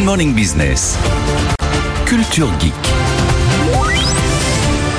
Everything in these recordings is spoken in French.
Good Morning Business. Culture Geek.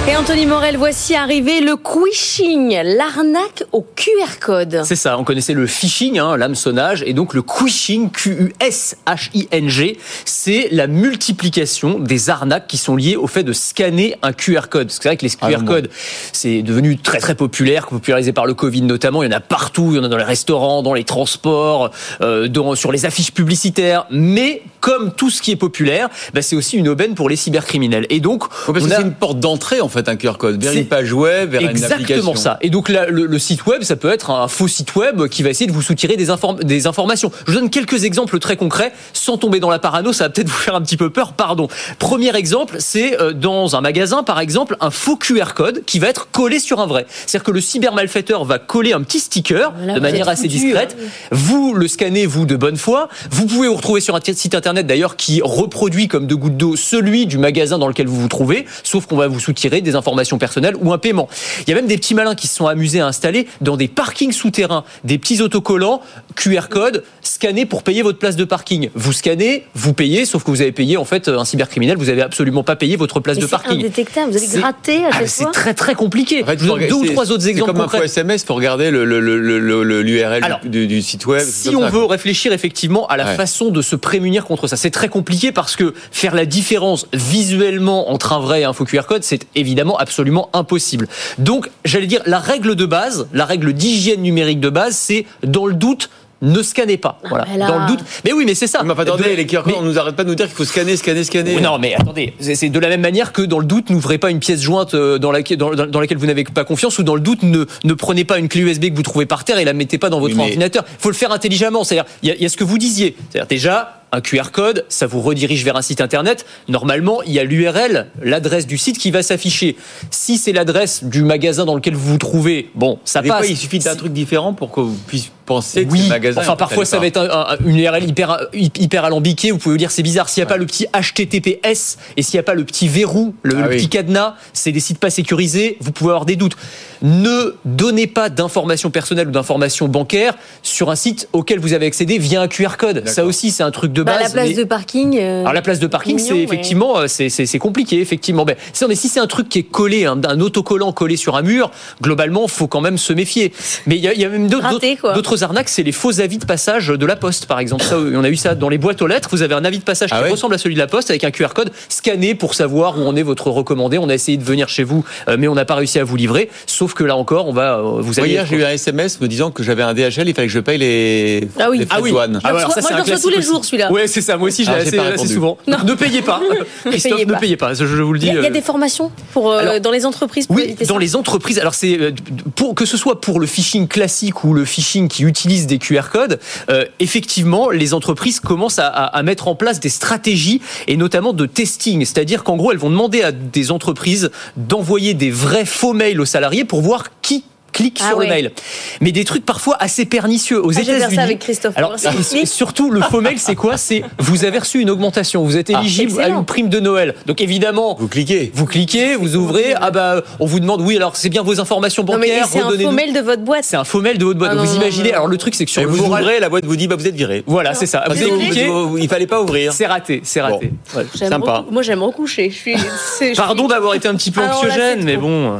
Et Anthony Morel, voici arrivé le quishing, l'arnaque au QR code. C'est ça, on connaissait le phishing, hein, l'hameçonnage, et donc le quishing, Q-U-S-H-I-N-G, c'est la multiplication des arnaques qui sont liées au fait de scanner un QR code. Parce que c'est vrai que les QR Ah, bon. codes, c'est devenu très très populaire, popularisé par le Covid notamment, il y en a partout, il y en a dans les restaurants, dans les transports, euh, dans- sur les affiches publicitaires, mais comme tout ce qui est populaire, bah, c'est aussi une aubaine pour les cybercriminels. Et donc, Ouais, parce on que a- c'est une porte d'entrée en fait un QR code vers une page web, vers une application. Exactement ça. Et donc là, le, le site web, ça peut être un faux site web qui va essayer de vous soutirer des, inform- des informations. Je vous donne quelques exemples très concrets, sans tomber dans la parano, ça va peut-être vous faire un petit peu peur, pardon. Premier exemple, c'est euh, dans un magasin, par exemple, un faux QR code qui va être collé sur un vrai. C'est-à-dire que le cybermalfaiteur va coller un petit sticker de manière assez discrète. hein. Vous le scannez, vous, de bonne foi. Vous pouvez vous retrouver sur un site internet d'ailleurs qui reproduit comme de gouttes d'eau celui du magasin dans lequel vous vous trouvez, sauf qu'on va vous soutirer des informations personnelles ou un paiement. Il y a même des petits malins qui se sont amusés à installer dans des parkings souterrains des petits autocollants QR code scannés pour payer votre place de parking. Vous scannez, vous payez, sauf que vous avez payé en fait un cybercriminel, vous avez absolument pas payé votre place Mais de c'est parking. indétectable, vous allez C'est- gratter à Ah, chaque c'est fois. très très compliqué. En fait, Je vous deux ou c'est- trois autres C'est exemples comme un concrets. faux SMS, faut regarder le- le- le- le- le- l'URL du, du site web. Si on ça, veut quoi. réfléchir effectivement à la Ouais. façon de se prémunir contre ça, c'est très compliqué parce que faire la différence visuellement entre un vrai et un faux QR code, c'est évidemment absolument impossible. Donc, j'allais dire, la règle de base, la règle d'hygiène numérique de base, c'est dans le doute, ne scannez pas. Voilà. mais là- Dans le doute. Mais oui, mais c'est ça. Mais attendez, De- les QR codes, mais- on nous arrête pas de nous dire qu'il faut scanner, scanner, scanner. non, mais attendez, c'est de la même manière que dans le doute, n'ouvrez pas une pièce jointe euh, dans laquelle, dans, dans- dans laquelle vous n'avez pas confiance, ou dans le doute, ne, ne prenez pas une clé USB que vous trouvez par terre et la mettez pas dans votre Oui, mais- ordinateur. Il faut le faire intelligemment. C'est-à-dire, il y, y a ce que vous disiez. C'est-à-dire déjà. Un QR code, ça vous redirige vers un site internet. Normalement, il y a l'URL, l'adresse du site qui va s'afficher. Si c'est l'adresse du magasin dans lequel vous vous trouvez, bon, ça Des passe. fois, il suffit d'un Si- truc différent pour que vous puissiez penser que c'est oui, enfin parfois ça va être un- un- une URL hyper, hyper alambiquée, vous pouvez vous dire c'est bizarre, s'il n'y a pas le petit HTTPS et s'il n'y a pas le petit verrou, le, Ah le oui. petit cadenas, c'est des sites pas sécurisés, vous pouvez avoir des doutes. Ne donnez pas d'informations personnelles ou d'informations bancaires sur un site auquel vous avez accédé via un QR code. Ça aussi c'est un truc de Bah, base. la place mais- de parking. euh, alors la place de parking, c'est effectivement, c'est compliqué, effectivement. Mais, si- mais si c'est un truc qui est collé, un, un autocollant collé sur un mur, globalement, faut quand même se méfier. Mais il y, a- il y a même d'autres D'autres arnaques, c'est les faux avis de passage de la poste, par exemple. Ça, on a eu ça dans les boîtes aux lettres. Vous avez un avis de passage Ah qui ouais ressemble à celui de la poste avec un QR code scanné pour savoir où on est votre recommandé. On a essayé de venir chez vous, euh, mais on n'a pas réussi à vous livrer. Sauf que là encore, on va, euh, vous hier, j'ai eu un SMS me disant que j'avais un DHL, il fallait que je paye les, Ah oui. les Ah oui. douane. Ah, ouais, alors ça, c'est moi, je reçois tous les jours, celui-là. Ouais, c'est ça. Moi aussi, je l'ai Ah, j'ai assez, souvent. Ne payez pas. Christophe, payez ne pas. payez pas. Je, je vous le dis. Il y, a- il y a euh, des formations pour, euh, Alors- dans les entreprises pour Oui, dans ça les entreprises. Alors c'est pour que ce soit pour le phishing classique ou le phishing qui utilise des QR codes. euh, effectivement, les entreprises commencent à- à mettre en place des stratégies et notamment de testing. C'est-à-dire qu'en gros, elles vont demander à des entreprises d'envoyer des vrais faux mails aux salariés pour voir qui clique Ah sur ouais. le mail. Mais des trucs parfois assez pernicieux. Aux Ah, États-Unis. ça avec Christophe. Alors, surtout, le faux mail, c'est quoi? C'est vous avez reçu une augmentation, vous êtes Ah. éligible à une prime de Noël. Donc évidemment, Vous cliquez. vous cliquez, vous ouvrez, ah bah on vous demande oui alors c'est bien vos informations Non, mais bancaires, c'est un faux mail de votre boîte. C'est un faux mail de votre boîte. Ah vous non, imaginez, non. alors le truc c'est que sur Et le vous moral, ouvrez, la boîte vous dit bah, vous êtes viré. voilà c'est ça. Vous avez cliqué, il fallait pas ouvrir. c'est raté, c'est raté. Ouais. Sympa. Moi, j'aime recoucher. Je suis. Pardon d'avoir été un petit peu anxiogène, mais bon.